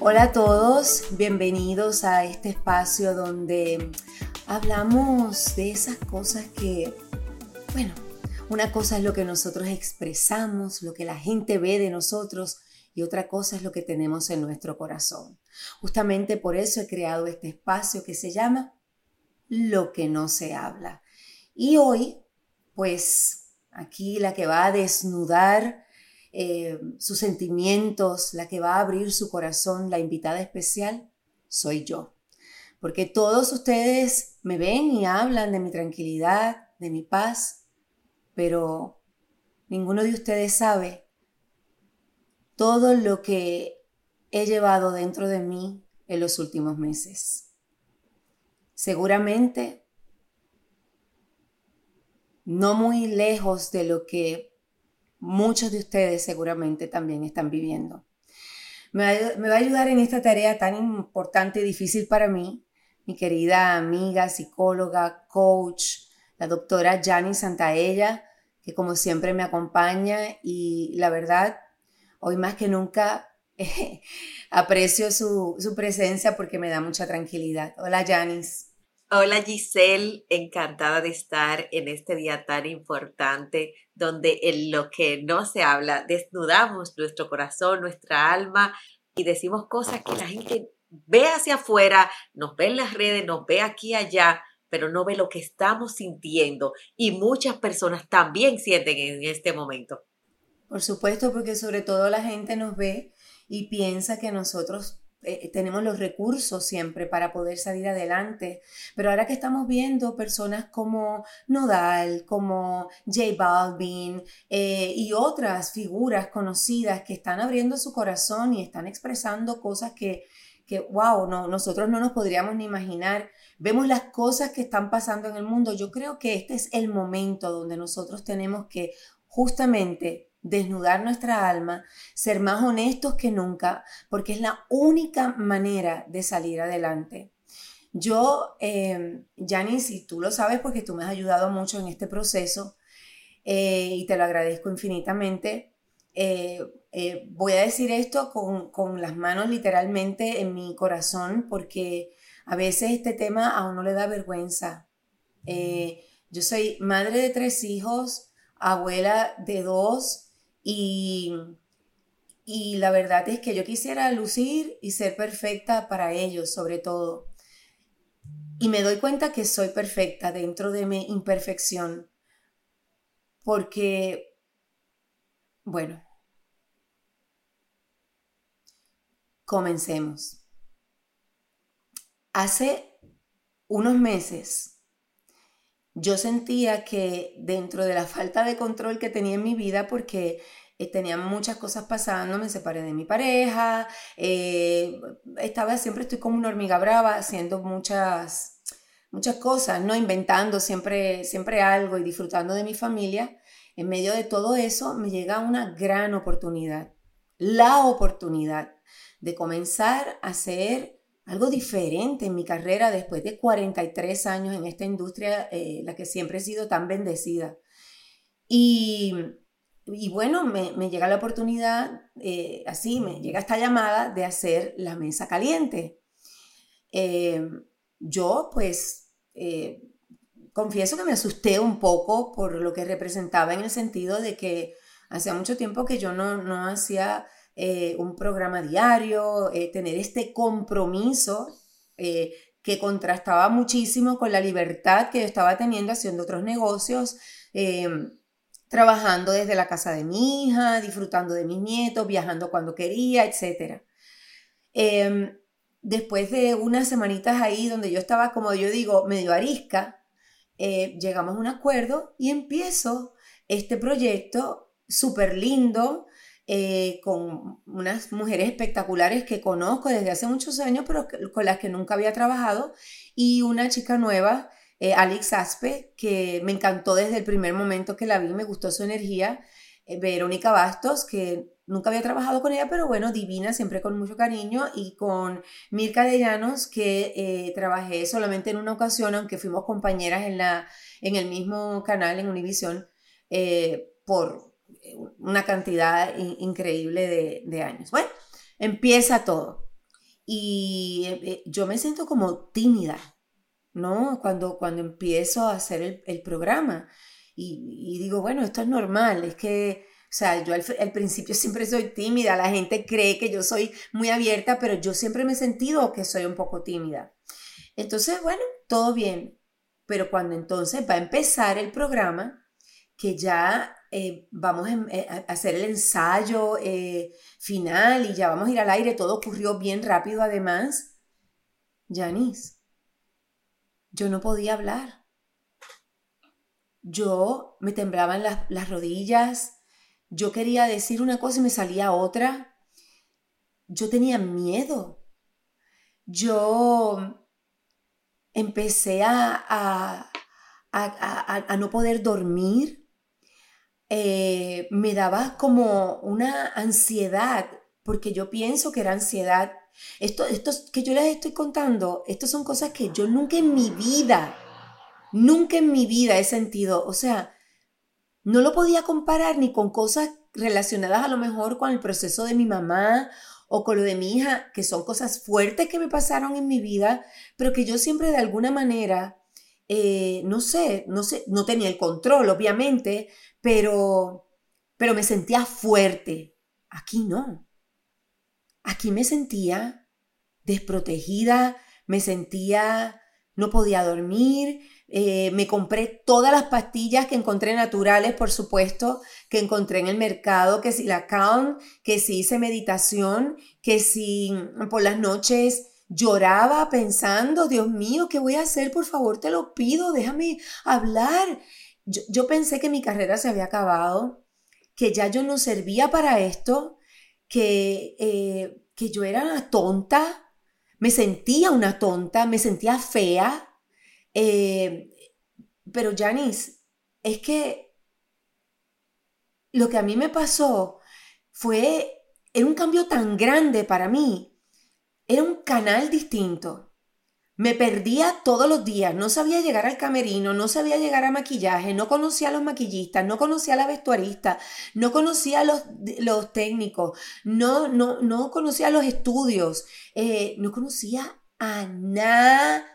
Hola a todos, bienvenidos a este espacio donde hablamos de esas cosas que, bueno, una cosa es lo que nosotros expresamos, lo que la gente ve de nosotros y otra cosa es lo que tenemos en nuestro corazón. Justamente por eso he creado este espacio que se llama Lo que no se habla. Y hoy, pues aquí la que va a desnudar eh, sus sentimientos, la que va a abrir su corazón, la invitada especial, soy yo. Porque todos ustedes me ven y hablan de mi tranquilidad, de mi paz, pero ninguno de ustedes sabe todo lo que he llevado dentro de mí en los últimos meses. Seguramente no muy lejos de lo que muchos de ustedes seguramente también están viviendo. Me va, a ayudar en esta tarea tan importante y difícil para mí, mi querida amiga, psicóloga, coach, la doctora Jani Santaella, que como siempre me acompaña y la verdad, hoy más que nunca aprecio su, su, presencia porque me da mucha tranquilidad. Hola, Janice. Hola Giselle, encantada de estar en este día tan importante donde en lo que no se habla desnudamos nuestro corazón, nuestra alma y decimos cosas que la gente ve hacia afuera, nos ve en las redes, nos ve aquí y allá, pero no ve lo que estamos sintiendo y muchas personas también sienten en este momento. Por supuesto, porque sobre todo la gente nos ve y piensa que nosotros eh, tenemos los recursos siempre para poder salir adelante. Pero ahora que estamos viendo personas como Nodal, como J Balvin eh, y otras figuras conocidas que están abriendo su corazón y están expresando cosas que, que wow, no, nosotros no nos podríamos ni imaginar vemos las cosas que están pasando en el mundo. Yo creo que este es el momento donde nosotros tenemos que justamente desnudar nuestra alma, ser más honestos que nunca, porque es la única manera de salir adelante. Yo, eh, Janice, y tú lo sabes porque tú me has ayudado mucho en este proceso eh, y te lo agradezco infinitamente. Eh, eh, voy a decir esto con, con, las manos literalmente en mi corazón porque a veces este tema a uno le da vergüenza. Eh, yo soy madre de tres hijos, abuela de dos y, y la verdad es que yo quisiera lucir y ser perfecta para ellos sobre todo. Y me doy cuenta que soy perfecta dentro de mi imperfección. Porque, bueno, comencemos. Hace unos meses yo sentía que dentro de la falta de control que tenía en mi vida, porque eh, tenía muchas cosas pasando, me separé de mi pareja, eh, estaba siempre estoy como una hormiga brava haciendo muchas muchas cosas, no inventando siempre siempre algo y disfrutando de mi familia. En medio de todo eso me llega una gran oportunidad, la oportunidad de comenzar a hacer algo diferente en mi carrera después de 43 años en esta industria, eh, la que siempre he sido tan bendecida. Y, bueno, me, me, llega la oportunidad, eh, así, me llega esta llamada de hacer la mesa caliente. Eh, yo pues confieso que me asusté un poco por lo que representaba en el sentido de que hacía mucho tiempo que yo no, no hacía eh, un programa diario, eh, tener este compromiso eh, que contrastaba muchísimo con la libertad que yo estaba teniendo haciendo otros negocios, trabajando desde la casa de mi hija, disfrutando de mis nietos, viajando cuando quería, etc. Em, después de unas semanitas ahí donde yo estaba, como yo digo, medio arisca, llegamos a un acuerdo y empiezo este proyecto súper lindo, eh, con unas mujeres espectaculares que conozco desde hace muchos años, pero con las que nunca había trabajado, y una chica nueva, eh, Alex Aspe, que me encantó desde el primer momento que la vi, me gustó su energía, eh, Verónica Bastos, que nunca había trabajado con ella, pero bueno, divina, siempre con mucho cariño, y con Mirka de Llanos, que trabajé solamente en una ocasión, aunque fuimos compañeras en, la, en el mismo canal, en Univision, por una cantidad increíble de, años. Bueno, empieza todo. Y eh, eh, yo me siento como tímida, ¿no? Cuando, cuando empiezo a hacer el, programa. Y, digo, bueno, esto es normal, es que, o sea, yo al, al, principio siempre soy tímida, la gente cree que yo soy muy abierta, pero yo siempre me he sentido que soy un poco tímida. Entonces, bueno, todo bien. Pero cuando entonces va a empezar el programa, que ya eh, vamos eh, a hacer el ensayo eh, final y ya vamos a ir al aire, todo ocurrió bien rápido además. Janice, yo no podía hablar. Yo me temblaban las, las rodillas, yo quería decir una cosa y me salía otra. Yo tenía miedo. Yo empecé a, a, no poder dormir. Eh, me daba como una ansiedad, porque yo pienso que era ansiedad. Esto, esto que yo les estoy contando, estas son cosas que yo nunca en mi vida, nunca en mi vida he sentido. O sea, no lo podía comparar ni con cosas relacionadas a lo mejor con el proceso de mi mamá o con lo de mi hija, que son cosas fuertes que me pasaron en mi vida, pero que yo siempre de alguna manera, eh, no sé, no sé, no tenía el control, obviamente, pero, pero me sentía fuerte. Aquí no. Aquí me sentía desprotegida, me sentía, no podía dormir, eh, me compré todas las pastillas que encontré naturales, por supuesto, que encontré en el mercado, que si la Count, que si hice meditación, que si por las noches lloraba pensando, Dios mío, ¿qué voy a hacer? Por favor, te lo pido, déjame hablar. Yo, pensé que mi carrera se había acabado, que ya yo no servía para esto, que, eh, que yo era una tonta, me sentía una tonta, me sentía fea eh, pero Janice, es que lo que a mí me pasó fue, era un cambio tan grande para mí, era un canal distinto. Me perdía todos los días, no sabía llegar al camerino, no sabía llegar a maquillaje, no conocía a los maquillistas, no conocía a la vestuarista, no conocía a los, técnicos, no, no, no conocía a los estudios, eh, no conocía a nadie.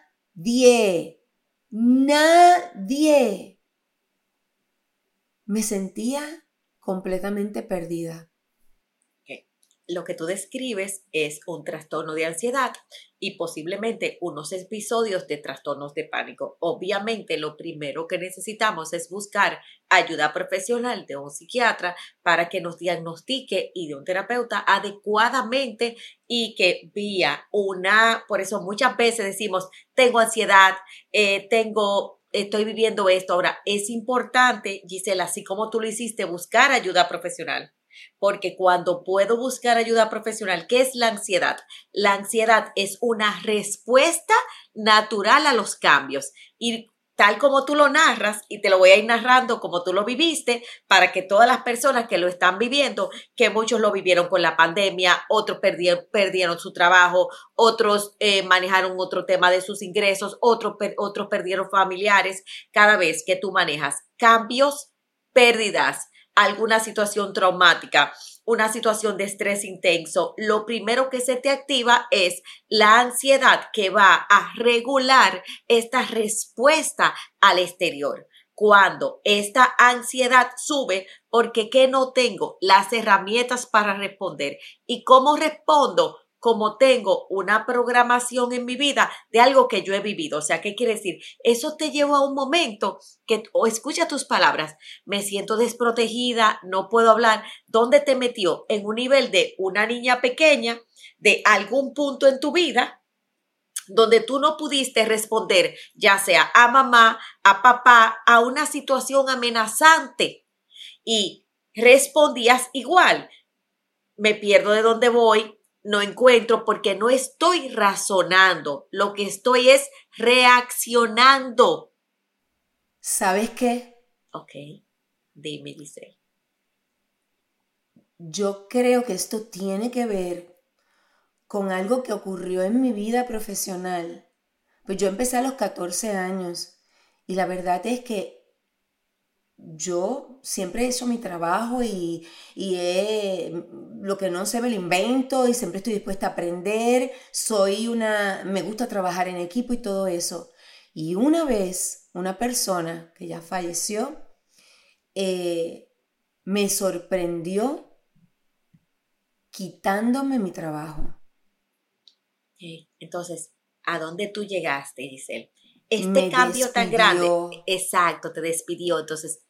Nadie. Me sentía completamente perdida lo que tú describes es un trastorno de ansiedad y posiblemente unos episodios de trastornos de pánico. Obviamente lo primero que necesitamos es buscar ayuda profesional de un psiquiatra para que nos diagnostique y de un terapeuta adecuadamente y que vía una, por eso muchas veces decimos, tengo ansiedad, eh, tengo estoy viviendo esto. Ahora, es importante, Gisela, así como tú lo hiciste, buscar ayuda profesional. Porque cuando puedo buscar ayuda profesional, ¿qué es la ansiedad? La ansiedad es una respuesta natural a los cambios. Y tal como tú lo narras, y te lo voy a ir narrando como tú lo viviste, para que todas las personas que lo están viviendo, que muchos lo vivieron con la pandemia, otros perdieron, su trabajo, otros eh, manejaron otro tema de sus ingresos, otros, otros perdieron familiares, cada vez que tú manejas cambios, pérdidas, alguna situación traumática, una situación de estrés intenso, lo primero que se te activa es la ansiedad que va a regular esta respuesta al exterior. Cuando esta ansiedad sube, porque ¿qué no tengo? Las herramientas para responder. ¿Y cómo respondo? Como tengo una programación en mi vida de algo que yo he vivido. O sea, ¿qué quiere decir? Eso te lleva a un momento que, o escucha tus palabras, me siento desprotegida, no puedo hablar. ¿Dónde te metió? En un nivel de una niña pequeña, de algún punto en tu vida, donde tú no pudiste responder, ya sea a mamá, a papá, a una situación amenazante y respondías igual. Me pierdo de dónde voy, no encuentro porque no estoy razonando, lo que estoy es reaccionando. ¿Sabes qué? Ok, dime, dice. Yo creo que esto tiene que ver con algo que ocurrió en mi vida profesional. Pues yo empecé a los 14 años y la verdad es que yo siempre he hecho mi trabajo y, y lo que no sé me lo invento y siempre estoy dispuesta a aprender. Soy una, me gusta trabajar en equipo y todo eso. Y una vez, una persona que ya falleció, eh, me sorprendió quitándome mi trabajo. Entonces, ¿a dónde tú llegaste, Giselle? Este cambio tan grande, exacto, te despidió. Entonces,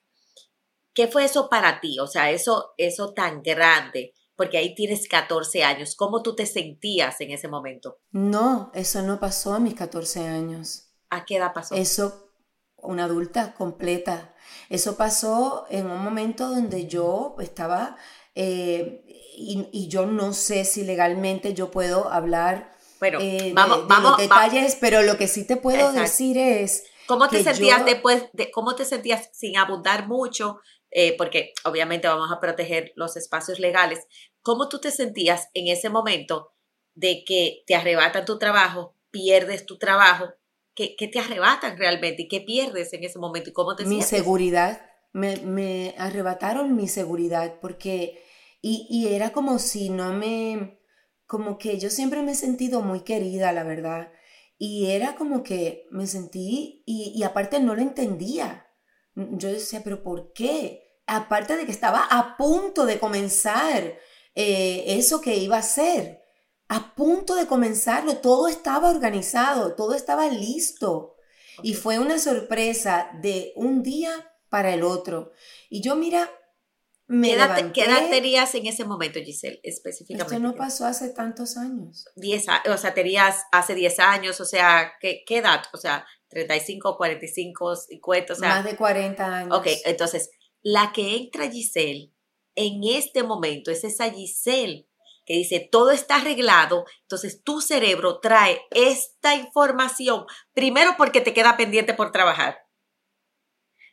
¿qué fue eso para ti? O sea, eso, eso tan grande, porque ahí tienes 14 años. ¿Cómo tú te sentías en ese momento? No, eso no pasó a mis 14 años. ¿A qué edad pasó? Eso, una adulta completa. Eso pasó en un momento donde yo estaba, eh, y, yo no sé si legalmente yo puedo hablar bueno, eh, vamos, de, vamos, detalles, pero lo que sí te puedo decir es... ¿Cómo te sentías después, de, cómo te sentías sin abundar mucho? Eh, porque obviamente vamos a proteger los espacios legales. ¿Cómo tú te sentías en ese momento de que te arrebatan tu trabajo, pierdes tu trabajo ¿Qué, te arrebatan realmente y qué pierdes en ese momento y cómo te mi seguridad, me, me, arrebataron mi seguridad porque, y, y, era como si no me, como que yo siempre me he sentido muy querida, la verdad, y era como que me sentí, y, y aparte no lo entendía. Yo decía, pero ¿por qué? Aparte de que estaba a punto de comenzar eh, eso que iba a hacer a punto de comenzarlo, todo estaba organizado, todo estaba listo. Y fue una sorpresa de un día para el otro. Y yo, mira, me ¿Qué edad, ¿Qué edad tenías en ese momento, Giselle, específicamente? Esto no pasó hace tantos años. Diez, o sea, tenías hace 10 años, o sea, ¿qué, ¿qué, edad? O sea, 35, 45, 50, o sea. Más de 40 años. Ok, entonces, la que entra Giselle en este momento es esa Giselle que dice todo está arreglado, entonces tu cerebro trae esta información, primero porque te queda pendiente por trabajar.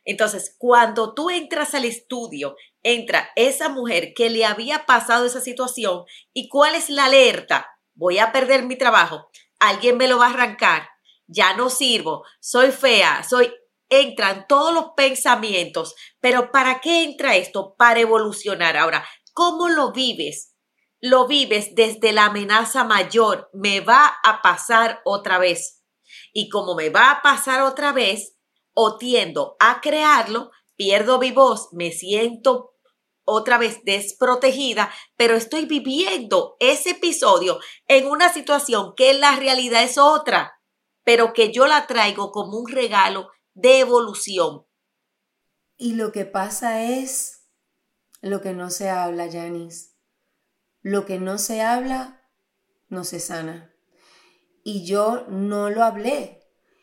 Entonces, cuando tú entras al estudio, entra esa mujer que le había pasado esa situación y cuál es la alerta, voy a perder mi trabajo, alguien me lo va a arrancar, ya no sirvo, soy fea, soy... Entran todos los pensamientos, pero ¿para qué entra esto? Para evolucionar. Ahora, ¿cómo lo vives? lo vives desde la amenaza mayor, me va a pasar otra vez. Y como me va a pasar otra vez, o tiendo a crearlo, pierdo mi voz, me siento otra vez desprotegida, pero estoy viviendo ese episodio en una situación que la realidad es otra, pero que yo la traigo como un regalo de evolución. Y lo que pasa es lo que no se habla, Janice lo que no se habla, no se sana. Y yo no lo hablé.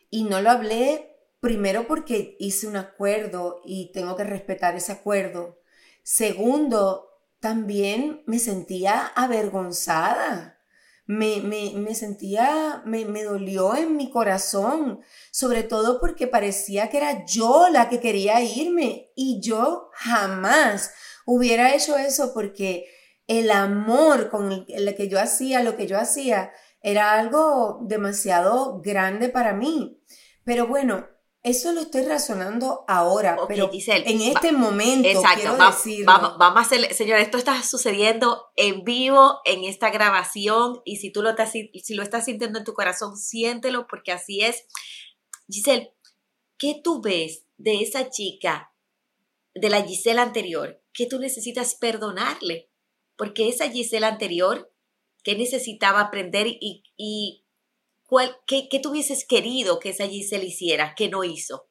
Y no lo hablé primero porque hice un acuerdo y tengo que respetar ese acuerdo. Segundo, también me sentía avergonzada. Me, me, sentía, me, me, dolió en mi corazón, sobre todo porque parecía que era yo la que quería irme y yo jamás hubiera hecho eso porque el amor con el, que yo hacía lo que yo hacía era algo demasiado grande para mí. Pero bueno, eso lo estoy razonando ahora, pero en este momento quiero decirlo. Vamos, vamos, a hacer, señor, esto está sucediendo en vivo en esta grabación y si tú lo estás, si lo estás sintiendo en tu corazón, siéntelo porque así es. Giselle, ¿qué tú ves de esa chica, de la Giselle anterior, que tú necesitas perdonarle? porque esa Gisela anterior, ¿qué necesitaba aprender y, y cuál, qué, qué tuvieses querido que esa Gisela hiciera, que no hizo?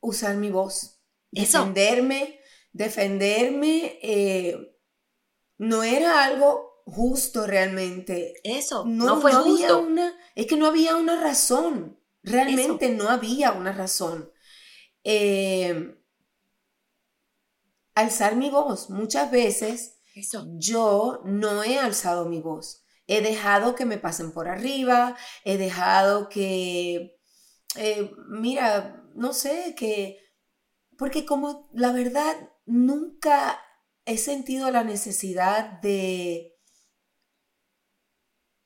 Usar mi voz, defenderme, defenderme, eh, no era algo justo realmente. Eso, no, fue justo. Una, es que no había una razón, realmente no había una razón. Eh, alzar mi voz. Muchas veces yo no he alzado mi voz. He dejado que me pasen por arriba, he dejado que, eh, mira, no sé, que, porque como la verdad nunca he sentido la necesidad de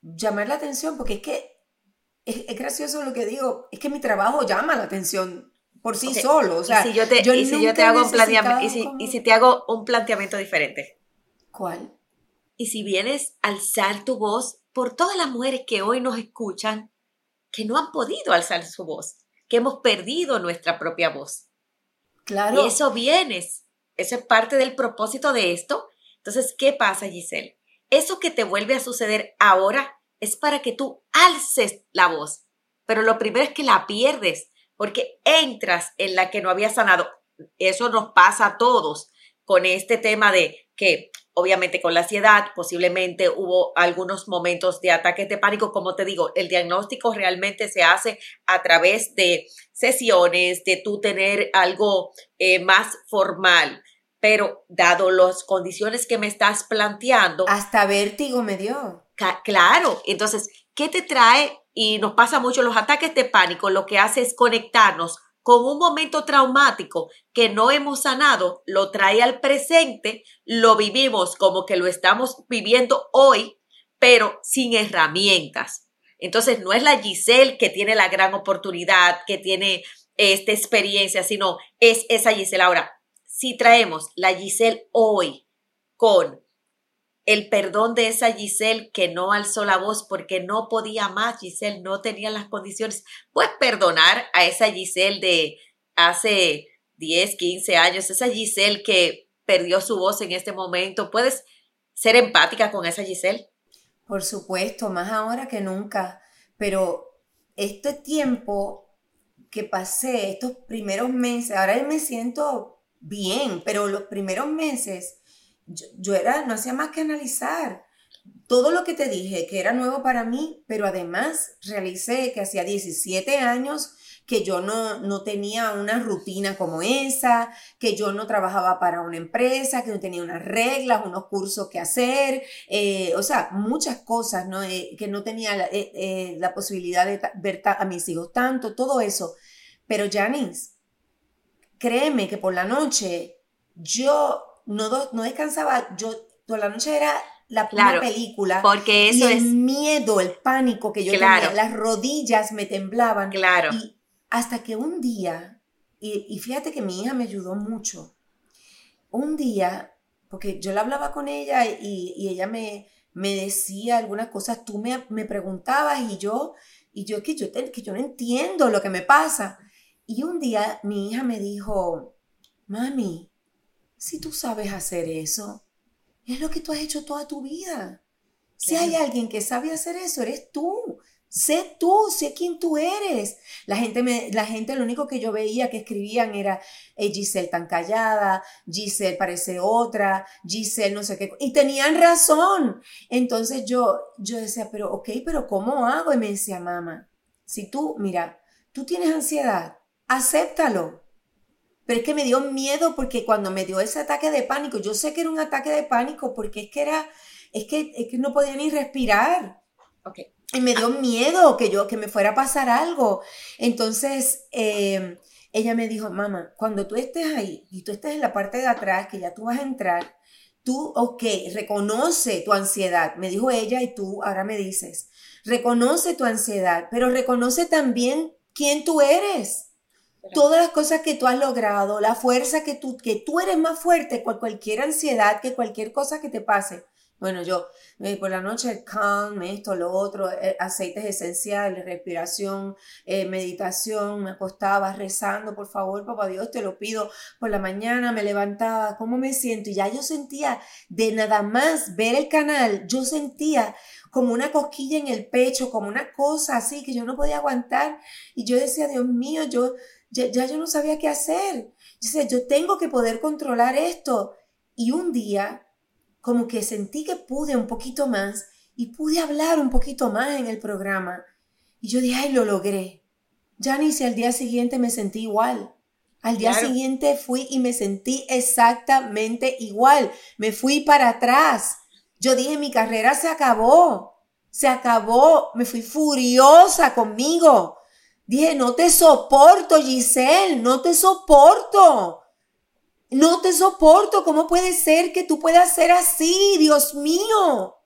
llamar la atención, porque es que es, es gracioso lo que digo, es que mi trabajo llama la atención por sí solo. O sea, ¿Y si yo te, y si yo te hago un planteamiento, y si, y si te hago un planteamiento diferente. ¿Cuál? Y si vienes a alzar tu voz por todas las mujeres que hoy nos escuchan, que no han podido alzar su voz, que hemos perdido nuestra propia voz. Claro. Y eso vienes, eso es parte del propósito de esto. Entonces, ¿qué pasa, Giselle? Eso que te vuelve a suceder ahora es para que tú alces la voz, pero lo primero es que la pierdes porque entras en la que no había sanado. Eso nos pasa a todos con este tema de que obviamente con la ansiedad, posiblemente hubo algunos momentos de ataques de pánico. Como te digo, el diagnóstico realmente se hace a través de sesiones, de tú tener algo eh, más formal. Pero dado las condiciones que me estás planteando. Hasta vértigo me dio. Claro. Entonces, ¿qué te trae? Y nos pasa mucho los ataques de pánico. Lo que hace es conectarnos con un momento traumático que no hemos sanado, lo trae al presente, lo vivimos como que lo estamos viviendo hoy, pero sin herramientas. Entonces no es la Giselle que tiene la gran oportunidad, que tiene esta experiencia, sino es esa Giselle. Ahora, si traemos la Giselle hoy con el perdón de esa Giselle que no alzó la voz porque no podía más, Giselle no tenía las condiciones. Puedes perdonar a esa Giselle de hace 10, 15 años, esa Giselle que perdió su voz en este momento. ¿Puedes ser empática con esa Giselle? Por supuesto, más ahora que nunca. Pero este tiempo que pasé, estos primeros meses, ahora me siento bien, pero los primeros meses yo, era, no hacía más que analizar todo lo que te dije, que era nuevo para mí, pero además realicé que hacía 17 años que yo no, no tenía una rutina como esa, que yo no trabajaba para una empresa, que no tenía unas reglas, unos cursos que hacer, eh, o sea, muchas cosas, ¿no? Eh, que no tenía la, eh, posibilidad de ver a mis hijos tanto, todo eso. Pero Janice, créeme que por la noche yo no, no descansaba, yo toda la noche era la película. Porque eso y el miedo, el pánico que yo tenía, las rodillas me temblaban. Claro. Y hasta que un día, y, fíjate que mi hija me ayudó mucho, un día, porque yo le hablaba con ella y, ella me, me decía algunas cosas, tú me, me preguntabas y yo, y yo que yo, que yo no entiendo lo que me pasa. Y un día mi hija me dijo, mami, si tú sabes hacer eso, es lo que tú has hecho toda tu vida. Si hay alguien que sabe hacer eso, eres tú. Sé tú, sé quién tú eres. La gente, me, la gente, lo único que yo veía que escribían era Giselle tan callada, Giselle parece otra, Giselle no sé qué. Y tenían razón. Entonces yo, yo decía, pero ok, pero ¿cómo hago? Y me decía, mamá, si tú, mira, tú tienes ansiedad, acéptalo. Pero es que me dio miedo porque cuando me dio ese ataque de pánico, yo sé que era un ataque de pánico porque es que era, es que, es que no podía ni respirar. Okay. Y me dio miedo que yo, que me fuera a pasar algo. Entonces, eh, ella me dijo, mamá, cuando tú estés ahí y tú estés en la parte de atrás, que ya tú vas a entrar, tú, ok, reconoce tu ansiedad, me dijo ella y tú ahora me dices, reconoce tu ansiedad, pero reconoce también quién tú eres todas las cosas que tú has logrado, la fuerza que tú, que tú eres más fuerte que cualquier ansiedad, que cualquier cosa que te pase. Bueno, yo eh, por la noche calm, esto, lo otro, eh, aceites esenciales, respiración, eh, meditación, me acostaba rezando, por favor, papá Dios, te lo pido. Por la mañana me levantaba, ¿cómo me siento? Y ya yo sentía, de nada más ver el canal, yo sentía como una cosquilla en el pecho, como una cosa así que yo no podía aguantar. Y yo decía, Dios mío, yo, ya, yo no sabía qué hacer. Yo decía, yo tengo que poder controlar esto. Y un día, como que sentí que pude un poquito más y pude hablar un poquito más en el programa. Y yo dije, ay, lo logré. Ya ni si al día siguiente me sentí igual. Al día siguiente fui y me sentí exactamente igual. Me fui para atrás. Yo dije, mi carrera se acabó. Se acabó. Me fui furiosa conmigo. Dije, no te soporto, Giselle, no te soporto. No te soporto. ¿Cómo puede ser que tú puedas ser así, Dios mío?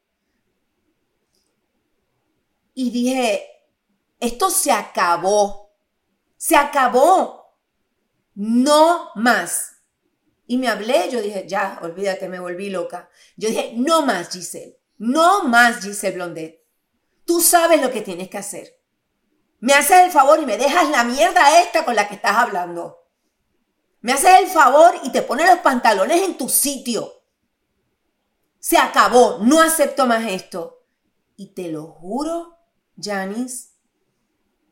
Y dije, esto se acabó. Se acabó. no más. Y me hablé, yo dije, ya, olvídate, me volví loca. Yo dije, no más, Giselle, no más, Giselle Blondet. Tú sabes lo que tienes que hacer. Me haces el favor y me dejas la mierda esta con la que estás hablando. Me haces el favor y te pones los pantalones en tu sitio. Se acabó, no acepto más esto. Y te lo juro, Janice,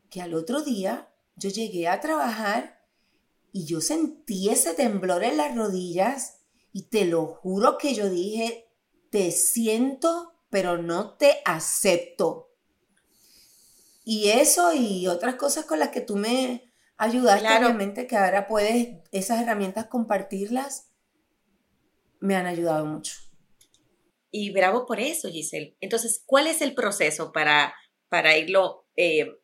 que al otro día yo llegué a trabajar y yo sentí ese temblor en las rodillas y te lo juro que yo dije, te siento, pero no te acepto. Y eso y otras cosas con las que tú me ayudaste, obviamente, que ahora puedes esas herramientas compartirlas, me han ayudado mucho. Y bravo por eso, Giselle. Entonces, ¿cuál es el proceso para, para irlo eh,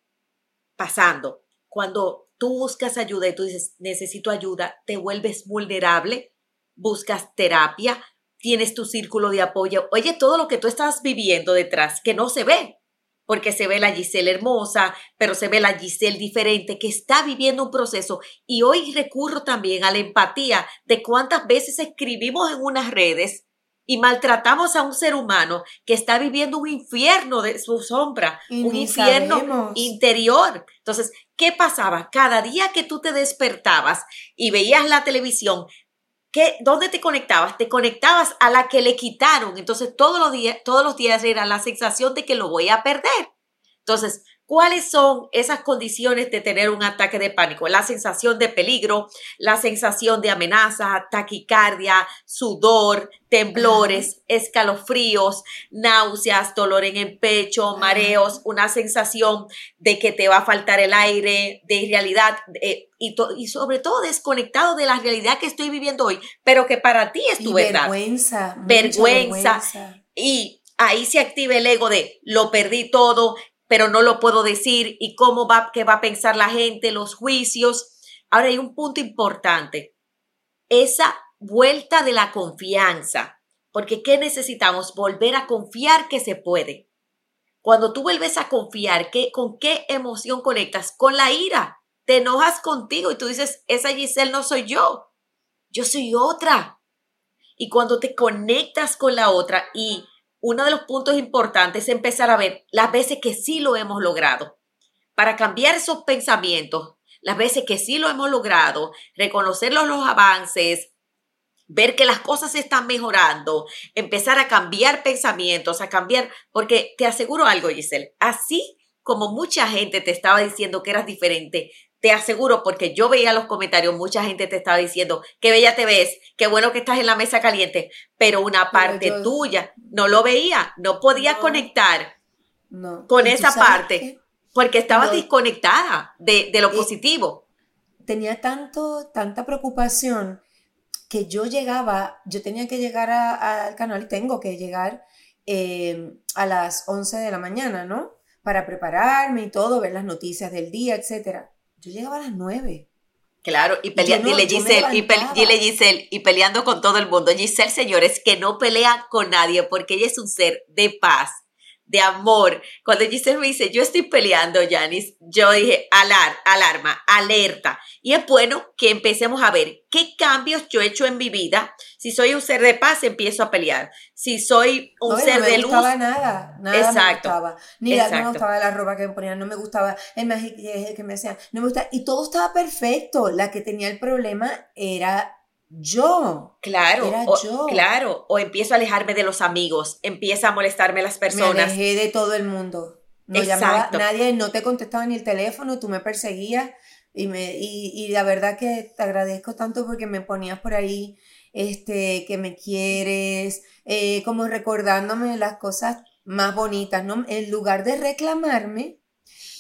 pasando? Cuando tú buscas ayuda y tú dices, necesito ayuda, te vuelves vulnerable, buscas terapia, tienes tu círculo de apoyo. Oye, todo lo que tú estás viviendo detrás, que no se ve, porque se ve la Giselle hermosa, pero se ve la Giselle diferente, que está viviendo un proceso. Y hoy recurro también a la empatía de cuántas veces escribimos en unas redes y maltratamos a un ser humano que está viviendo un infierno de su sombra, un infierno interior. Entonces, ¿qué pasaba? Cada día que tú te despertabas y veías la televisión, ¿qué, ¿dónde te conectabas? Te conectabas a la que le quitaron. Entonces, todos los días, todos los días era la sensación de que lo voy a perder. Entonces, ¿Cuáles son esas condiciones de tener un ataque de pánico? La sensación de peligro, la sensación de amenaza, taquicardia, sudor, temblores, escalofríos, náuseas, dolor en el pecho, mareos, una sensación de que te va a faltar el aire, de irrealidad eh, y, y, sobre todo desconectado de la realidad que estoy viviendo hoy, pero que para ti es tu verdad. Vergüenza. Vergüenza. Y ahí se activa el ego de lo perdí todo, pero no lo puedo decir y cómo va, qué va a pensar la gente, los juicios. Ahora hay un punto importante, esa vuelta de la confianza, porque ¿qué necesitamos? Volver a confiar que se puede. Cuando tú vuelves a confiar, ¿qué, ¿con qué emoción conectas? Con la ira. Te enojas contigo y tú dices, esa Giselle no soy yo, yo soy otra. Y cuando te conectas con la otra y uno de los puntos importantes es empezar a ver las veces que sí lo hemos logrado. Para cambiar esos pensamientos, las veces que sí lo hemos logrado, reconocer los, avances, ver que las cosas están mejorando, empezar a cambiar pensamientos, a cambiar, porque te aseguro algo, Giselle, así como mucha gente te estaba diciendo que eras diferente, te aseguro, porque yo veía los comentarios, mucha gente te estaba diciendo, qué bella te ves, qué bueno que estás en la mesa caliente, pero una parte tuya no lo veía, no podía conectar con esa parte, porque estabas desconectada de, lo positivo. Tenía tanto, tanta preocupación que yo llegaba, yo tenía que llegar al canal y tengo que llegar eh, a las 11 de la mañana, ¿no? Para prepararme y todo, ver las noticias del día, etcétera yo llegaba a las nueve. Claro, y dile, Giselle, y dile Giselle, y peleando con todo el mundo. Giselle, señores, que no pelea con nadie porque ella es un ser de paz, de amor. Cuando Giselle me dice, yo estoy peleando, Janice, yo dije, alar, alarma, alerta. Y es bueno que empecemos a ver qué cambios yo he hecho en mi vida. Si soy un ser de paz, empiezo a pelear. Si soy un ser de luz. No me gustaba nada, nada exacto, me gustaba. Ni la, no me gustaba la ropa que me ponían, no me gustaba el maquillaje que me hacían, no me gustaba. Y todo estaba perfecto. La que tenía el problema era yo. Claro, o, yo. claro. O empiezo a alejarme de los amigos, empieza a molestarme las personas. Me alejé de todo el mundo. No llamaba nadie, no te contestaba ni el teléfono, tú me perseguías y, me, y, la verdad que te agradezco tanto porque me ponías por ahí este, que me quieres, eh, como recordándome las cosas más bonitas, ¿no? En lugar de reclamarme,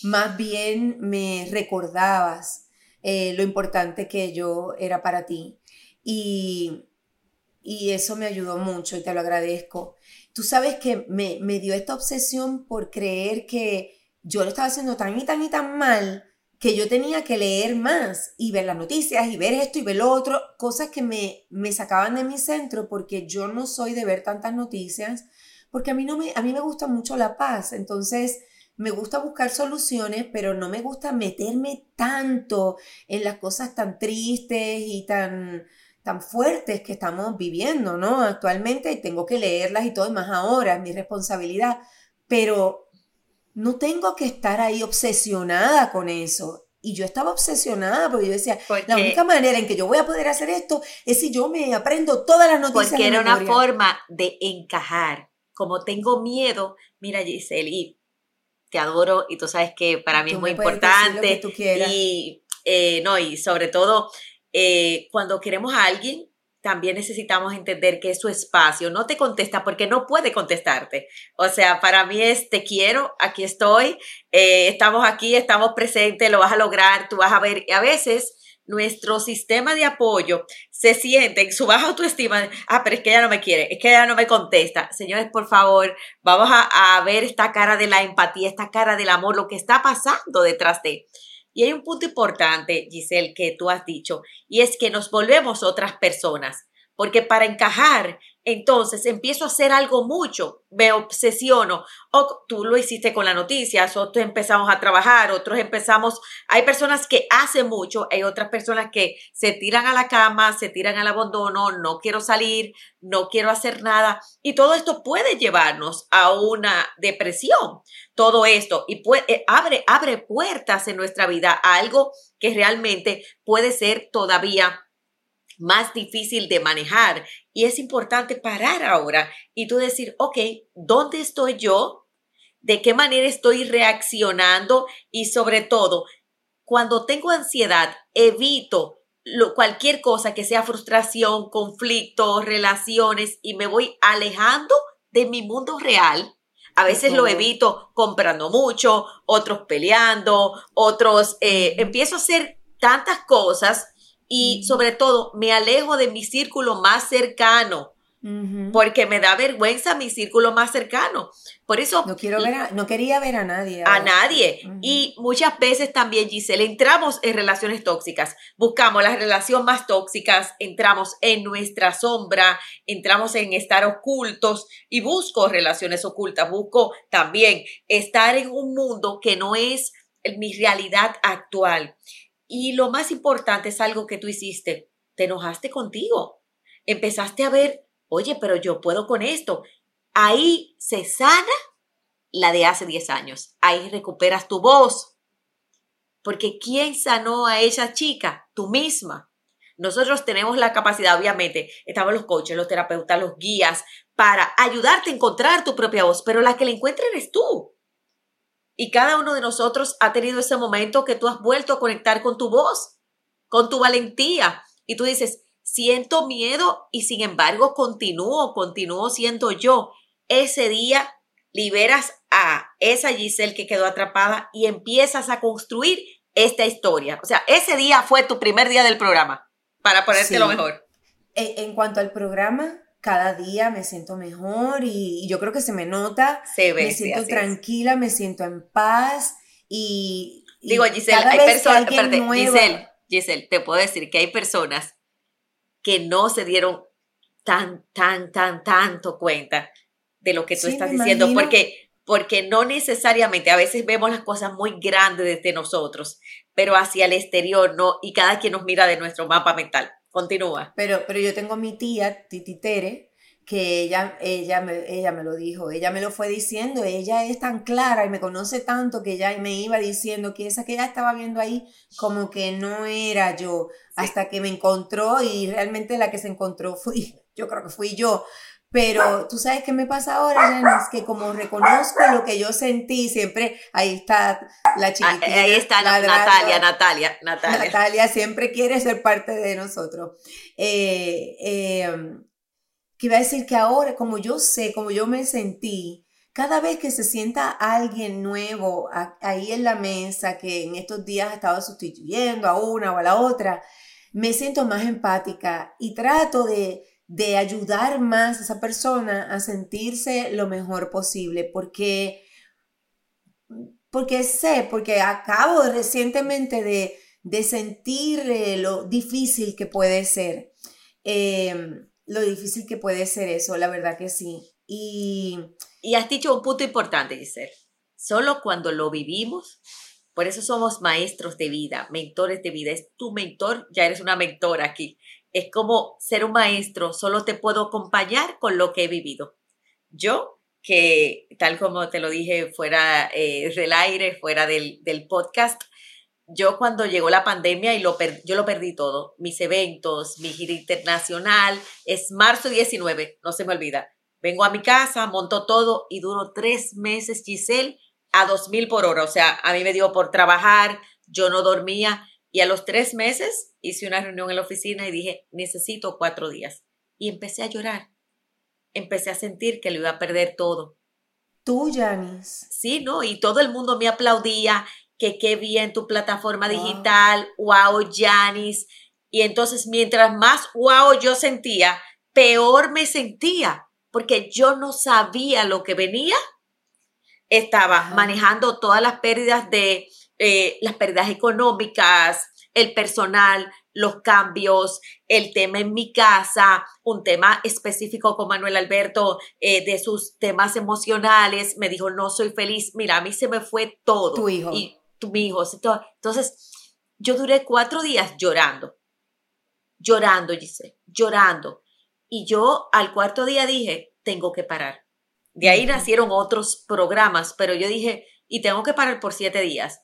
más bien me recordabas eh, lo importante que yo era para ti. Y, eso me ayudó mucho y te lo agradezco. Tú sabes que me, dio esta obsesión por creer que yo lo estaba haciendo tan y tan y tan mal que yo tenía que leer más y ver las noticias y ver esto y ver lo otro, cosas que me, me sacaban de mi centro porque yo no soy de ver tantas noticias, porque a mí, no me, a mí me gusta mucho la paz. Entonces, me gusta buscar soluciones, pero no me gusta meterme tanto en las cosas tan tristes y tan, tan fuertes que estamos viviendo, ¿no? Actualmente y tengo que leerlas y todo, y más ahora, es mi responsabilidad, pero no tengo que estar ahí obsesionada con eso. Y yo estaba obsesionada porque yo decía, la única manera en que yo voy a poder hacer esto es si yo me aprendo todas las noticias. Porque era una forma de encajar. Como tengo miedo, mira Giselle, y te adoro y tú sabes que para mí es muy importante. Y eh, no, y sobre todo eh, cuando queremos a alguien, también necesitamos entender que es su espacio. No te contesta porque no puede contestarte. O sea, para mí es te quiero, aquí estoy, eh, estamos aquí, estamos presentes, lo vas a lograr, tú vas a ver. A veces nuestro sistema de apoyo se siente en su baja autoestima, ah, pero es que ella no me quiere, es que ella no me contesta. Señores, por favor, vamos a ver esta cara de la empatía, esta cara del amor, lo que está pasando detrás de. Y hay un punto importante, Giselle, que tú has dicho, y es que nos volvemos otras personas, porque para encajar entonces empiezo a hacer algo mucho, me obsesiono, o tú lo hiciste con las noticias, otros empezamos a trabajar, otros empezamos, hay personas que hacen mucho, hay otras personas que se tiran a la cama, se tiran al abandono, no quiero salir, no quiero hacer nada, y todo esto puede llevarnos a una depresión, todo esto, y eh, abre, abre puertas en nuestra vida a algo que realmente puede ser todavía más difícil de manejar. Y es importante parar ahora y tú decir, ok, ¿dónde estoy yo? ¿De qué manera estoy reaccionando? Y sobre todo, cuando tengo ansiedad, evito cualquier cosa que sea frustración, conflicto, relaciones y me voy alejando de mi mundo real. A veces lo evito comprando mucho, otros peleando, otros eh, empiezo a hacer tantas cosas y sobre todo me alejo de mi círculo más cercano. Porque me da vergüenza mi círculo más cercano. Por eso. No quiero ver no quería ver a nadie. A nadie. Y muchas veces también, Giselle, entramos en relaciones tóxicas. Buscamos las relaciones más tóxicas, entramos en nuestra sombra, entramos en estar ocultos y busco relaciones ocultas. Busco también estar en un mundo que no es mi realidad actual. Y lo más importante es algo que tú hiciste. Te enojaste contigo. Empezaste a ver, oye, pero yo puedo con esto. Ahí se sana la de hace 10 años. Ahí recuperas tu voz. Porque ¿quién sanó a esa chica? Tú misma. Nosotros tenemos la capacidad, obviamente, estamos los coaches, los terapeutas, los guías, para ayudarte a encontrar tu propia voz, pero la que la encuentra eres tú. Y cada uno de nosotros ha tenido ese momento que tú has vuelto a conectar con tu voz, con tu valentía. Y tú dices, siento miedo y sin embargo continúo, continúo siendo yo. Ese día liberas a esa Giselle que quedó atrapada y empiezas a construir esta historia. O sea, ese día fue tu primer día del programa, para ponerte lo mejor. En cuanto al programa, cada día me siento mejor y, yo creo que se me nota. Se ve, me siento tranquila, me siento en paz y... Digo, Giselle, hay personas... Giselle, Giselle, te puedo decir que hay personas que no se dieron tan, tan, tan, tanto cuenta de lo que tú estás diciendo, porque, porque no necesariamente, a veces vemos las cosas muy grandes desde nosotros, pero hacia el exterior no, y cada quien nos mira de nuestro mapa mental. Continúa. Pero, pero yo tengo a mi tía, Titi Tere, que ella, ella, me, ella me lo dijo, ella me lo fue diciendo, ella es tan clara y me conoce tanto que ella me iba diciendo que esa que ella estaba viendo ahí como que no era yo, hasta que me encontró y realmente la que se encontró fui, yo creo que fui yo, pero tú sabes qué me pasa ahora, es que como reconozco lo que yo sentí, siempre ahí está la ah, chiquitita. Ahí está Natalia, Natalia, Natalia. Natalia siempre quiere ser parte de nosotros. Eh, eh, que iba a decir que ahora, como yo sé, como yo me sentí, cada vez que se sienta alguien nuevo ahí en la mesa, que en estos días ha estado sustituyendo a una o a la otra, me siento más empática y trato de de ayudar más a esa persona a sentirse lo mejor posible, porque, porque sé, porque acabo recientemente de, de sentir lo difícil que puede ser, em, lo difícil que puede ser eso, la verdad que sí. Y, y has dicho un punto importante, Giselle. Solo cuando lo vivimos, por eso somos maestros de vida, mentores de vida. Es tu mentor, ya eres una mentora aquí. Es como ser un maestro, solo te puedo acompañar con lo que he vivido. Yo, que tal como te lo dije fuera eh, del aire, fuera del, podcast, yo cuando llegó la pandemia y lo yo lo perdí todo, mis eventos, mi gira internacional, es marzo 19, no se me olvida. Vengo a mi casa, monto todo y duro tres meses, Giselle, a dos mil por hora. O sea, a mí me dio por trabajar, yo no dormía y a los tres meses hice una reunión en la oficina y dije, necesito cuatro días. Y empecé a llorar. Empecé a sentir que lo iba a perder todo. Tú, Janice. Sí, ¿no? Y todo el mundo me aplaudía que qué bien tu plataforma digital, wow, Janice. Y entonces mientras más wow yo sentía, peor me sentía, porque yo no sabía lo que venía. Estaba manejando todas las pérdidas de eh, las pérdidas económicas, el personal, los cambios, el tema en mi casa, un tema específico con Manuel Alberto eh, de sus temas emocionales. Me dijo, no soy feliz. Mira, a mí se me fue todo. Tu hijo mi hijo. Entonces, yo duré cuatro días llorando, llorando, dice, llorando. Y yo al cuarto día dije, tengo que parar. De ahí nacieron otros programas, pero yo dije, y tengo que parar por siete días.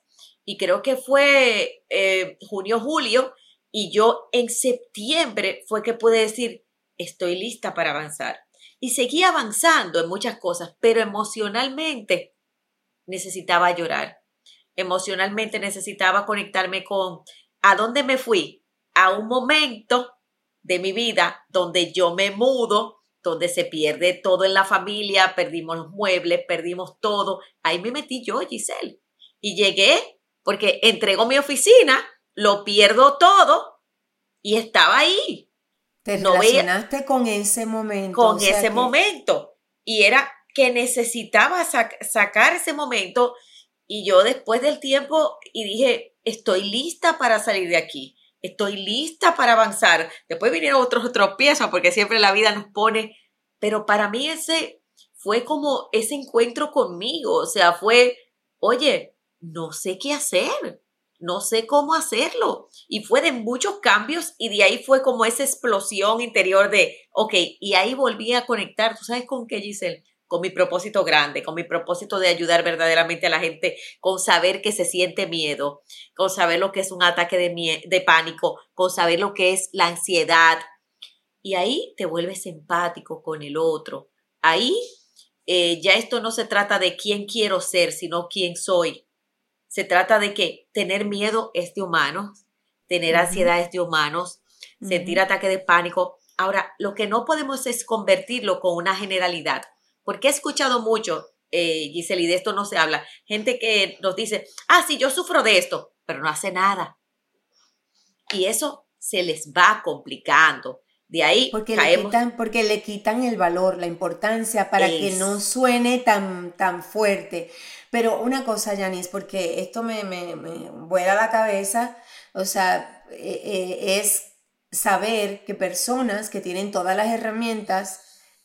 Y creo que fue eh, junio, julio, y yo en septiembre fue que pude decir, estoy lista para avanzar. Y seguí avanzando en muchas cosas, pero emocionalmente necesitaba llorar emocionalmente necesitaba conectarme con a dónde me fui, a un momento de mi vida donde yo me mudo, donde se pierde todo en la familia, perdimos los muebles, perdimos todo. Ahí me metí yo, Giselle. Y llegué porque entrego mi oficina, lo pierdo todo y estaba ahí. Te relacionaste con ese momento. Con ese momento. Y era que necesitaba sacar ese momento y yo después del tiempo y dije, estoy lista para salir de aquí, estoy lista para avanzar. Después vinieron otros tropiezos porque siempre la vida nos pone, pero para mí ese fue como ese encuentro conmigo, o sea, fue, oye, no sé qué hacer, no sé cómo hacerlo. Y fue de muchos cambios y de ahí fue como esa explosión interior de, ok, y ahí volví a conectar, ¿tú sabes con qué, Giselle? con mi propósito grande, con mi propósito de ayudar verdaderamente a la gente, con saber que se siente miedo, con saber lo que es un ataque de, de pánico, con saber lo que es la ansiedad. Y ahí te vuelves empático con el otro. Ahí eh, ya esto no se trata de quién quiero ser, sino quién soy. Se trata de que tener miedo es de humanos, tener ansiedad es de humanos, sentir ataque de pánico. Ahora, lo que no podemos es convertirlo con una generalidad. Porque he escuchado mucho, eh, Giselle, y de esto no se habla, gente que nos dice, ah, sí, yo sufro de esto, pero no hace nada. Y eso se les va complicando. De ahí porque Le quitan, porque le quitan el valor, la importancia para que no suene tan, tan fuerte. Pero una cosa, Janice, porque esto me, me, me vuela la cabeza, o sea, eh, eh, es saber que personas que tienen todas las herramientas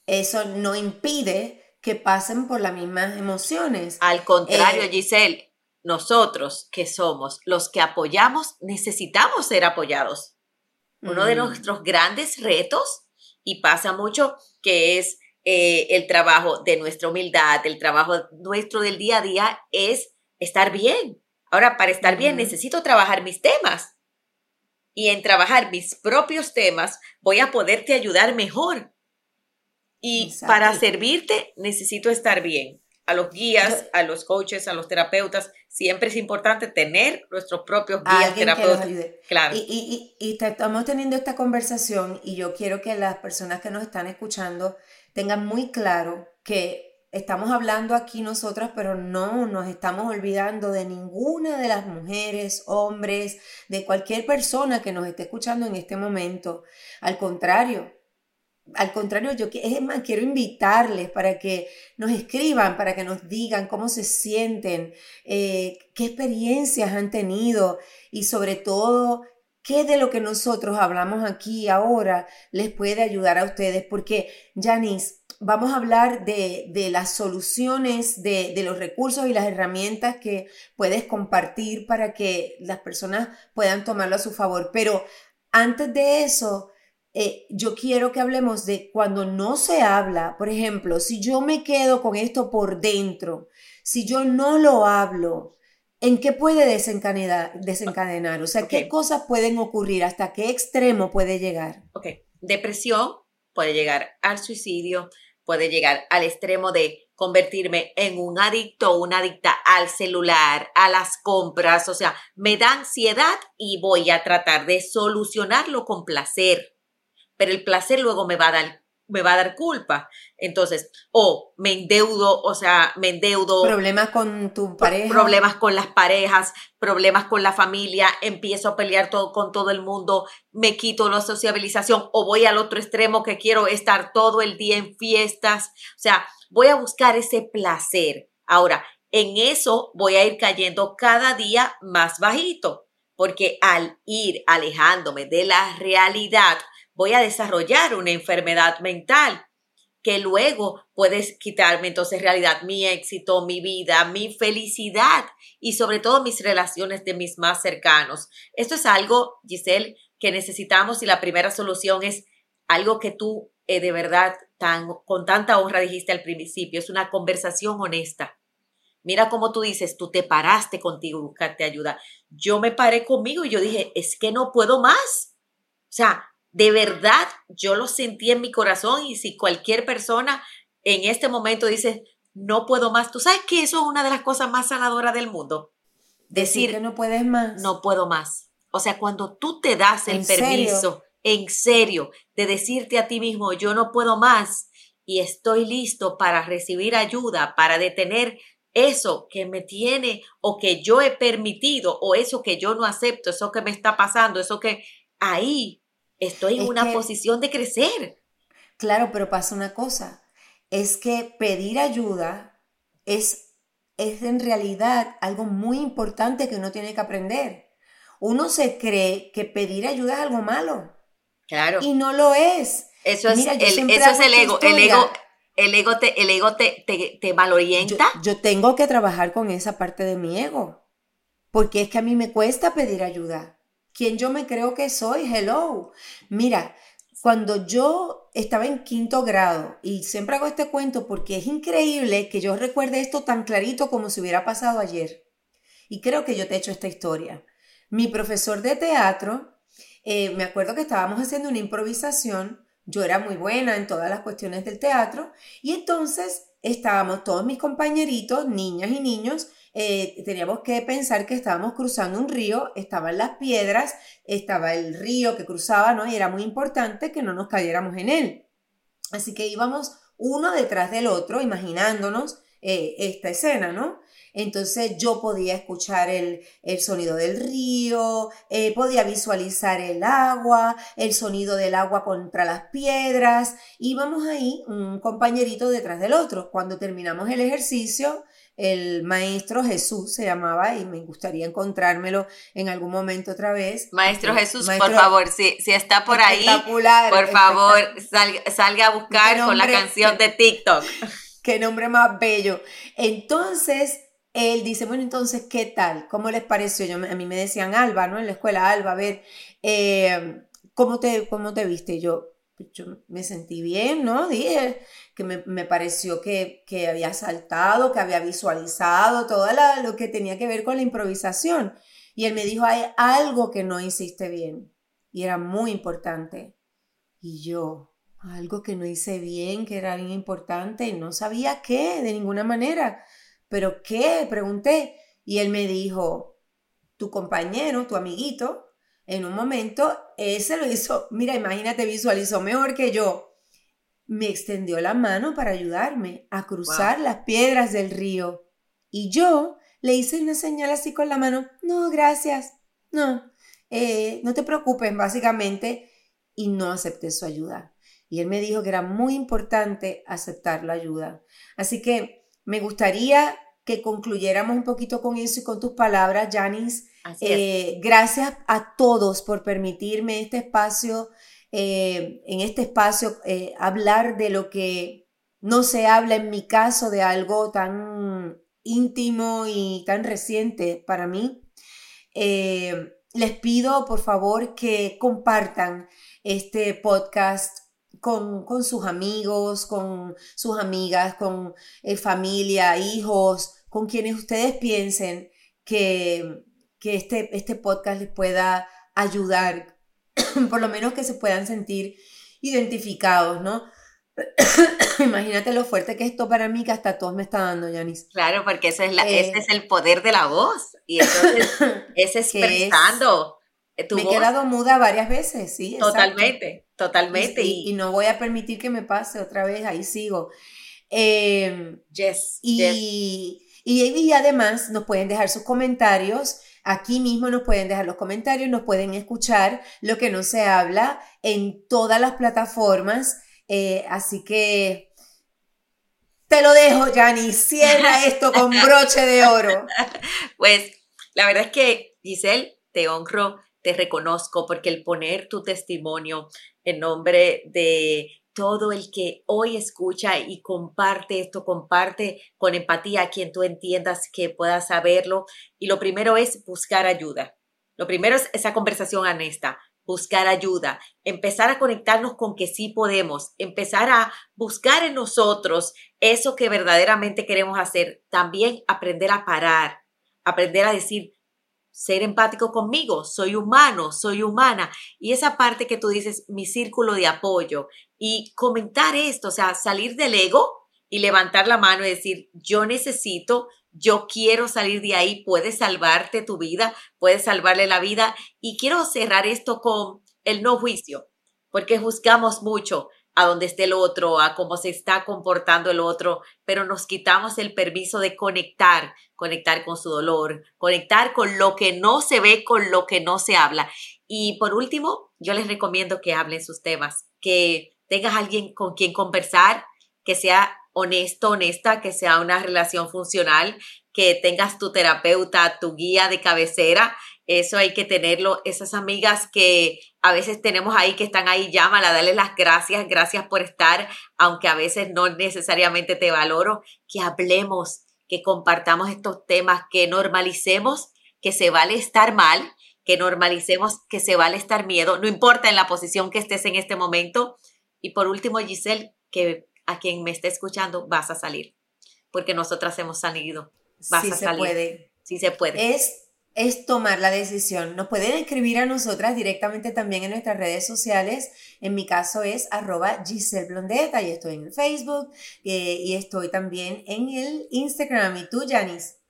eso no impide que pasen por las mismas emociones. Al contrario, eh, Giselle, nosotros que somos los que apoyamos, necesitamos ser apoyados. Uno de nuestros grandes retos, y pasa mucho, que es eh, el trabajo de nuestra humildad, el trabajo nuestro del día a día, es estar bien. Ahora, para estar bien, necesito trabajar mis temas. Y en trabajar mis propios temas, voy a poderte ayudar mejor y para servirte necesito estar bien. A los guías, a los coaches, a los terapeutas, siempre es importante tener nuestros propios guías terapeutas. Claro. Y, y, estamos teniendo esta conversación y yo quiero que las personas que nos están escuchando tengan muy claro que estamos hablando aquí nosotras, pero no nos estamos olvidando de ninguna de las mujeres, hombres, de cualquier persona que nos esté escuchando en este momento. Al contrario, al contrario, yo es más, quiero invitarles para que nos escriban, para que nos digan cómo se sienten, eh, qué experiencias han tenido y sobre todo qué de lo que nosotros hablamos aquí ahora les puede ayudar a ustedes. Porque, Janice, vamos a hablar de, las soluciones, de, de, los recursos y las herramientas que puedes compartir para que las personas puedan tomarlo a su favor. Pero antes de eso, eh, yo quiero que hablemos de cuando no se habla, por ejemplo, si yo me quedo con esto por dentro, si yo no lo hablo, ¿en qué puede desencadenar? desencadenar? O sea, ¿qué cosas pueden ocurrir? ¿Hasta qué extremo puede llegar? Ok, depresión puede llegar al suicidio, puede llegar al extremo de convertirme en un adicto o una adicta al celular, a las compras, o sea, me da ansiedad y voy a tratar de solucionarlo con placer pero el placer luego me va a dar me va a dar culpa. Entonces, o me endeudo, o sea, me endeudo. Problemas con tu pareja. Problemas con las parejas, problemas con la familia, empiezo a pelear todo, con todo el mundo, me quito la sociabilización o voy al otro extremo que quiero estar todo el día en fiestas. O sea, voy a buscar ese placer. Ahora, en eso voy a ir cayendo cada día más bajito, porque al ir alejándome de la realidad, voy a desarrollar una enfermedad mental que luego puedes quitarme entonces realidad mi éxito, mi vida, mi felicidad y sobre todo mis relaciones de mis más cercanos. Esto es algo, Giselle, que necesitamos y la primera solución es algo que tú eh, de verdad con tanta honra dijiste al principio, es una conversación honesta. Mira cómo tú dices, tú te paraste contigo buscarte ayuda. Yo me paré conmigo y yo dije, es que no puedo más. O sea, de verdad yo lo sentí en mi corazón y si cualquier persona en este momento dice, no puedo más, tú sabes que eso es una de las cosas más sanadoras del mundo. Decir, que no puedes más. No puedo más. O sea, cuando tú te das el permiso, en serio, de decirte a ti mismo, yo no puedo más y estoy listo para recibir ayuda, para detener eso que me tiene o que yo he permitido o eso que yo no acepto, eso que me está pasando, eso que ahí estoy en una posición de crecer. Claro, pero pasa una cosa, es que pedir ayuda es, es en realidad algo muy importante que uno tiene que aprender. Uno se cree que pedir ayuda es algo malo. Claro. Y no lo es. Eso es, el, eso es el ego. El ego, el ego te, el ego te, te, te malorienta. yo tengo que trabajar con esa parte de mi ego. Porque es que a mí me cuesta pedir ayuda quién yo me creo que soy. Hello. Mira, cuando yo estaba en quinto grado, y siempre hago este cuento porque es increíble que yo recuerde esto tan clarito como si hubiera pasado ayer. Y creo que yo te he hecho esta historia. Mi profesor de teatro, eh, me acuerdo que estábamos haciendo una improvisación, yo era muy buena en todas las cuestiones del teatro, y entonces estábamos todos mis compañeritos, niñas y niños, eh, teníamos que pensar que estábamos cruzando un río, estaban las piedras, estaba el río que cruzaba, ¿no? Y era muy importante que no nos cayéramos en él. Así que íbamos uno detrás del otro, imaginándonos eh, esta escena, ¿no? Entonces yo podía escuchar el, sonido del río, eh, podía visualizar el agua, el sonido del agua contra las piedras. Íbamos ahí un compañerito detrás del otro. Cuando terminamos el ejercicio, el maestro Jesús se llamaba y me gustaría encontrármelo en algún momento otra vez. Maestro este, Jesús, por favor, si, si está por ahí, por favor, salga, a buscar con la canción de TikTok. Qué nombre más bello. Entonces, él dice, bueno, entonces, ¿qué tal? ¿Cómo les pareció? Yo, a mí me decían Alba, ¿no? En la escuela, Alba, a ver, eh, ¿cómo, te, ¿cómo te viste? Yo, yo me sentí bien, ¿no? Dije que me, pareció que, había saltado, que había visualizado todo lo que tenía que ver con la improvisación. Y él me dijo, hay algo que no hiciste bien. Y era muy importante. Y yo, algo que no hice bien, que era bien importante, y no sabía qué, de ninguna manera. ¿Pero qué? Pregunté. Y él me dijo, tu compañero, tu amiguito, en un momento, ese lo hizo, mira, imagínate, visualizó mejor que yo. Me extendió la mano para ayudarme a cruzar las piedras del río. Y yo le hice una señal así con la mano, no, gracias, no, eh, no te preocupes, básicamente, y no acepté su ayuda. Y él me dijo que era muy importante aceptar la ayuda. Así que me gustaría que concluyéramos un poquito con eso y con tus palabras, Janice. Eh, gracias a todos por permitirme este espacio, eh, en este espacio, eh, hablar de lo que no se habla en mi caso de algo tan íntimo y tan reciente para mí. Les pido por favor que compartan este podcast con, sus amigos, con sus amigas, con eh, familia, hijos, con quienes ustedes piensen que, que este, este podcast les pueda ayudar, por lo menos que se puedan sentir identificados, ¿no? Imagínate lo fuerte que esto para mí, que hasta todos me está dando, Yanis. Claro, porque eso es la, ese es el poder de la voz. Y entonces es expresando. me he quedado muda varias veces, sí. Totalmente, totalmente. Y, no voy a permitir que me pase otra vez, ahí sigo. Em, yes, y, y además nos pueden dejar sus comentarios. Aquí mismo nos pueden dejar los comentarios, nos pueden escuchar lo que no se habla en todas las plataformas. Eh, así que te lo dejo, Yanni. Cierra esto con broche de oro. Pues la verdad es que, Giselle, te honro, te reconozco porque el poner tu testimonio en nombre de todo el que hoy escucha y comparte esto, comparte con empatía a quien tú entiendas que pueda saberlo. Y lo primero es buscar ayuda. Lo primero es esa conversación honesta, buscar ayuda, empezar a conectarnos con que sí podemos, empezar a buscar en nosotros eso que verdaderamente queremos hacer, también aprender a parar, aprender a decir, ser empático conmigo, soy humano, soy humana. Y esa parte que tú dices, mi círculo de apoyo y comentar esto, o sea, salir del ego y levantar la mano y decir, yo necesito, yo quiero salir de ahí, puedes salvarte tu vida, puedes salvarle la vida. Y quiero cerrar esto con el no juicio, porque juzgamos mucho a dónde esté el otro, a cómo se está comportando el otro, pero nos quitamos el permiso de conectar, conectar con su dolor, conectar con lo que no se ve, con lo que no se habla. Y por último, yo les recomiendo que hablen sus temas, que tengas alguien con quien conversar, que sea honesto, honesta, que sea una relación funcional, que tengas tu terapeuta, tu guía de cabecera. Eso hay que tenerlo. Esas amigas que a veces tenemos ahí, que están ahí, llámala, dale las gracias, gracias por estar, aunque a veces no necesariamente te valoro, que hablemos, que compartamos estos temas, que normalicemos que se vale estar mal, que normalicemos que se vale estar miedo, no importa en la posición que estés en este momento. Y por último, Giselle, que a quien me esté escuchando, vas a salir, porque nosotras hemos salido. Vas sí a se puede. Sí se puede. Es, es tomar la decisión. Nos pueden escribir a nosotras directamente también en nuestras redes sociales. En mi caso es arroba Giselle Blondeta y estoy en el Facebook eh, y estoy también en el Instagram. ¿Y tú, Janice?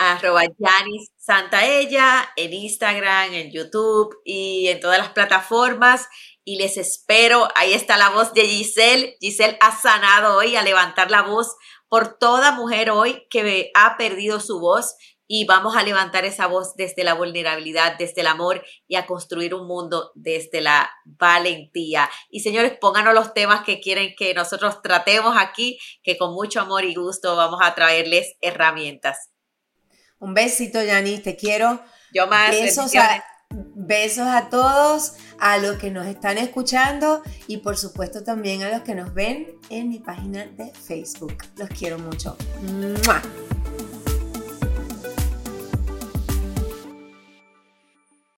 arroba Yanis Santaella en Instagram, en YouTube y en todas las plataformas y les espero. Ahí está la voz de Giselle. Giselle ha sanado hoy a levantar la voz por toda mujer hoy que ha perdido su voz y vamos a levantar esa voz desde la vulnerabilidad, desde el amor y a construir un mundo desde la valentía. Y señores, pónganos los temas que quieren que nosotros tratemos aquí, que con mucho amor y gusto vamos a traerles herramientas. Un besito, Yanis, te quiero. Yo más. Besos a todos, a los que nos están escuchando y por supuesto también a los que nos ven en mi página de Facebook. Los quiero mucho.